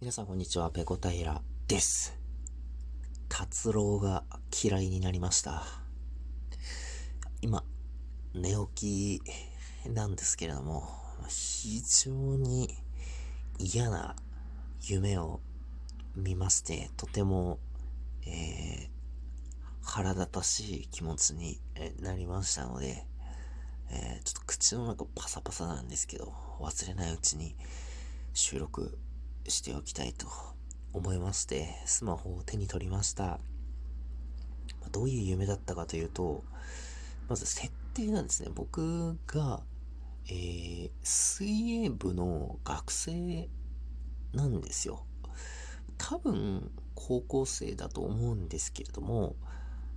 皆さんこんにちは、ペコ平です。達郎が嫌いになりました。今、寝起きなんですけれども、非常に嫌な夢を見まして、とても、えー、腹立たしい気持ちになりましたので、えー、ちょっと口の中パサパサなんですけど、忘れないうちに収録しておきたいと思いまして、スマホを手に取りました。どういう夢だったかというと、まず設定なんですね。僕が、えー、水泳部の学生なんですよ。多分、高校生だと思うんですけれども、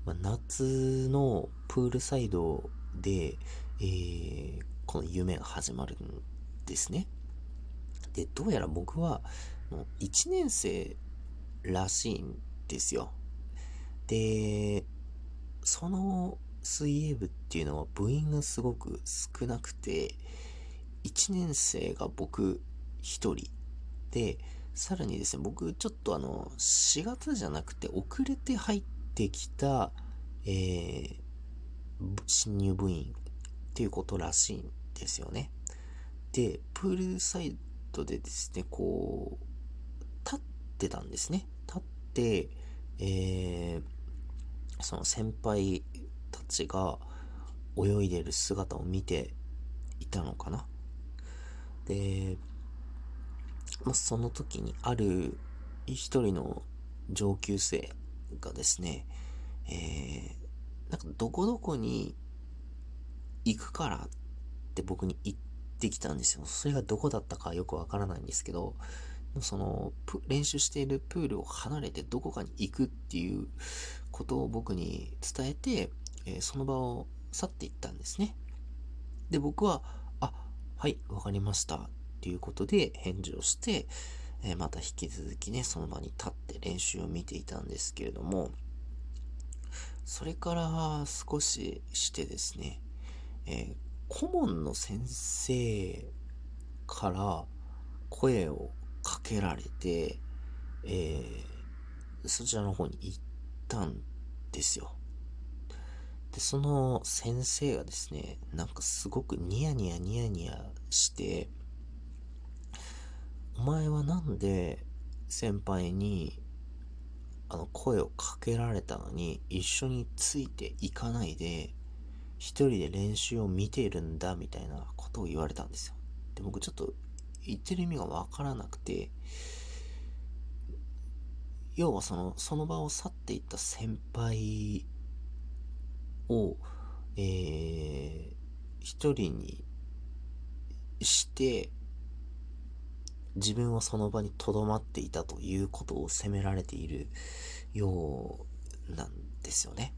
ま、夏のプールサイドで、えー、この夢が始まるんですね。で、どうやら僕は、1年生らしいんですよ。で、その水泳部っていうのは部員がすごく少なくて、1年生が僕1人で、さらにですね、僕ちょっとあの、4月じゃなくて遅れて入ってきた、えー、新入部員っていうことらしいんですよね。で、プールサイドでですね、こう、立ってたんですね。立って、えー、その先輩たちが泳いでる姿を見ていたのかな。で、まあ、その時にある一人の上級生がですね、えー、なんかどこどこに行くからって僕に言ってきたんですよ。それがどこだったかよくわからないんですけど、その、練習しているプールを離れてどこかに行くっていうことを僕に伝えて、えー、その場を去っていったんですね。で、僕は、あ、はい、わかりました。っていうことで返事をして、えー、また引き続きね、その場に立って練習を見ていたんですけれども、それから少ししてですね、えー、顧問の先生から声をかけられて、えー、そちらの方に行ったんですよ。で、その先生がですね、なんかすごくニヤニヤニヤニヤして、お前はなんで先輩にあの声をかけられたのに一緒についていかないで一人で練習を見ているんだみたいなことを言われたんですよ。で、僕ちょっと言ってる意味がわからなくて、要はその、その場を去っていった先輩を、えー、一人にして、自分はその場に留まっていたということを責められているようなんですよね。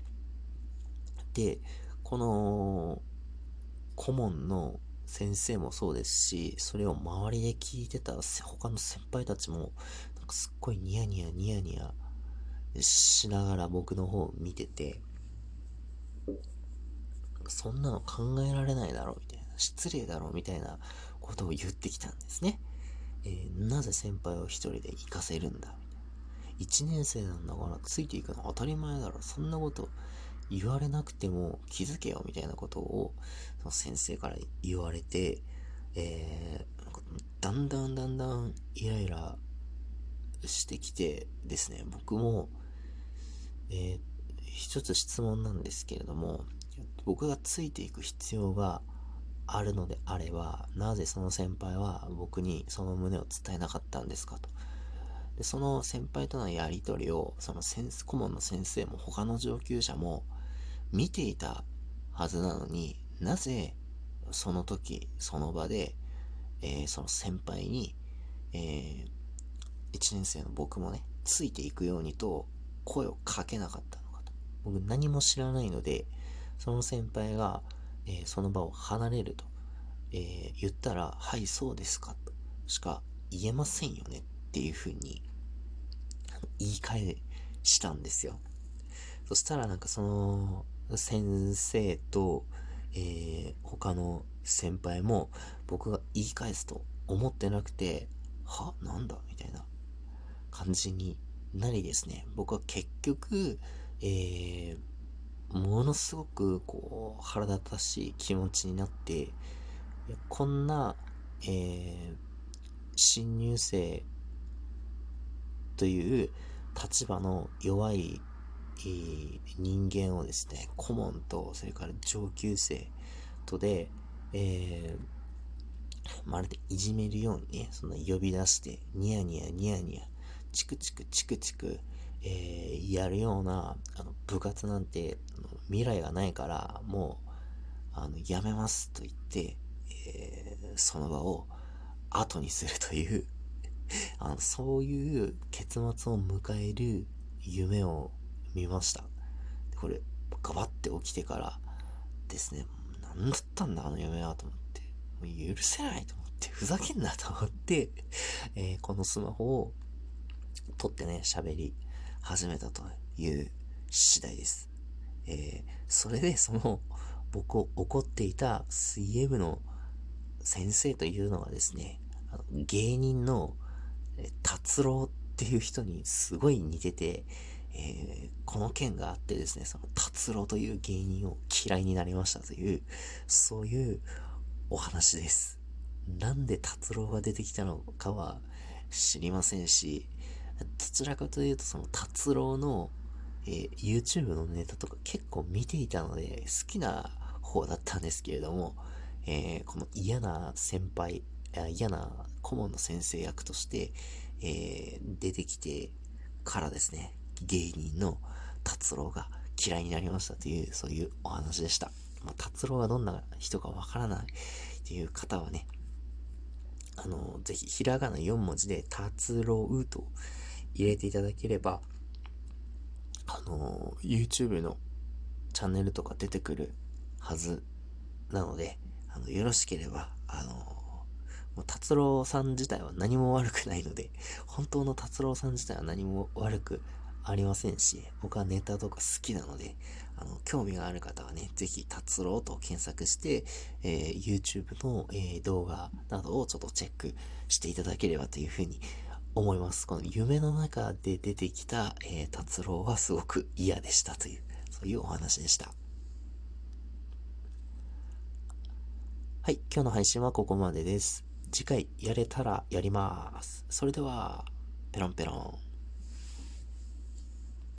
で、この顧問の先生もそうですし、それを周りで聞いてた他の先輩たちも、なんかすっごいニヤニヤニヤニヤしながら僕の方を見てて、そんなの考えられないだろうみたいな、失礼だろうみたいなことを言ってきたんですね。えー、なぜ先輩を一人で行かせるんだみたいな。一年生なんだからついていくの当たり前だろ。そんなこと言われなくても気づけよみたいなことをその先生から言われて、えー、だんだんだんだんイライラしてきてですね、僕も、えー、一つ質問なんですけれども、僕がついていく必要があるのであれば、なぜその先輩は僕にその旨を伝えなかったんですかと。でその先輩とのやりとりを、その顧問の先生も他の上級者も見ていたはずなのになぜその時その場で、えー、その先輩に、えー、1年生の僕もねついていくようにと声をかけなかったのかと。僕何も知らないのでその先輩が、えー、その場を離れると、え言ったらはいそうですかとしか言えませんよねっていうふうに言い換えしたんですよ。そしたらなんかその先生と、えー、他の先輩も僕が言い返すと思ってなくて、は？なんだ？みたいな。感じになりですね、僕は結局、えー、ものすごくこう腹立たしい気持ちになって、こんな、えー、新入生という立場の弱い、えー、人間をですね、顧問と、それから上級生とで、えー、まるでいじめるようにね、その呼び出して、ニヤニヤニヤニヤ、チクチクチクチク、えー、やるような、あの、部活なんて、未来がないから、もう、あの、やめますと言って、えー、その場を後にするという あの、そういう結末を迎える夢を見ました。これ、ガバって起きてからですね、何だったんだあの夢はと思って、もう許せないと思って、ふざけんなと思って、えー、このスマホを取ってね、喋り始めたという次第です。えー、それでその、僕を怒っていた水泳部の先生というのはですね、あの芸人の達郎っていう人にすごい似てて、えー、この件があってですね、その達郎という芸人を嫌いになりましたという、そういうお話です。なんで達郎が出てきたのかは知りませんし、どちらかというとその達郎の、えー、YouTube のネタとか結構見ていたので好きな方だったんですけれども、えー、この嫌な先輩、嫌な顧問の先生役として、えー、出てきてからですね、芸人の達郎が嫌いになりましたという、そういうお話でした。まあ、達郎がどんな人かわからないっていう方はね、あの、ぜひ、ひらがな4文字で、達郎うと入れていただければ、あの、YouTube のチャンネルとか出てくるはずなので、あの、よろしければ、あの、もう達郎さん自体は何も悪くないので、本当の達郎さん自体は何も悪くありませんし、僕はネタとか好きなので、あの、興味がある方はね、ぜひ、達郎と検索して、えー、YouTube の、えー、動画などをちょっとチェックしていただければというふうに思います。この夢の中で出てきた、えー、達郎はすごく嫌でしたという、そういうお話でした。はい、今日の配信はここまでです。次回やれたらやります。それでは、ペロンペロン。